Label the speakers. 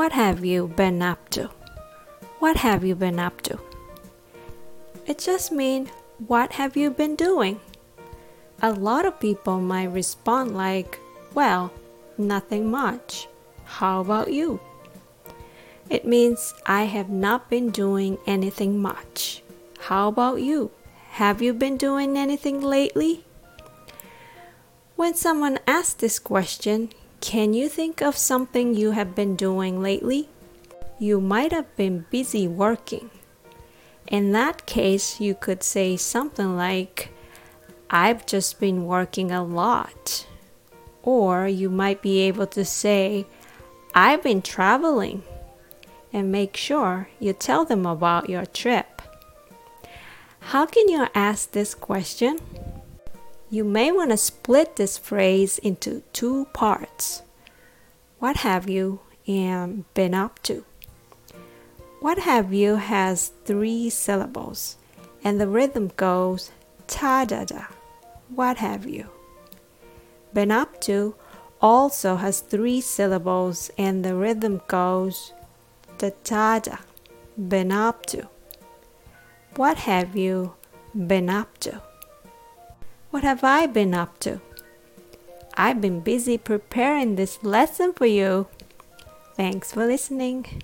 Speaker 1: What have you been up to? What have you been up to? It just means, what have you been doing? A lot of people might respond like, well, nothing much. How about you? It means I have not been doing anything much. How about you? Have you been doing anything lately? When someone asks this question, can you think of something you have been doing lately? You might have been busy working. In that case, you could say something like, I've just been working a lot. Or you might be able to say, I've been traveling. And make sure you tell them about your trip. How can you ask this question? You may want to split this phrase into two parts. What have you and been up to? What have you has three syllables and the rhythm goes ta da da. What have you? Been up to also has three syllables and the rhythm goes da da da. Been up to. What have you been up to? What have I been up to? I've been busy preparing this lesson for you. Thanks for listening.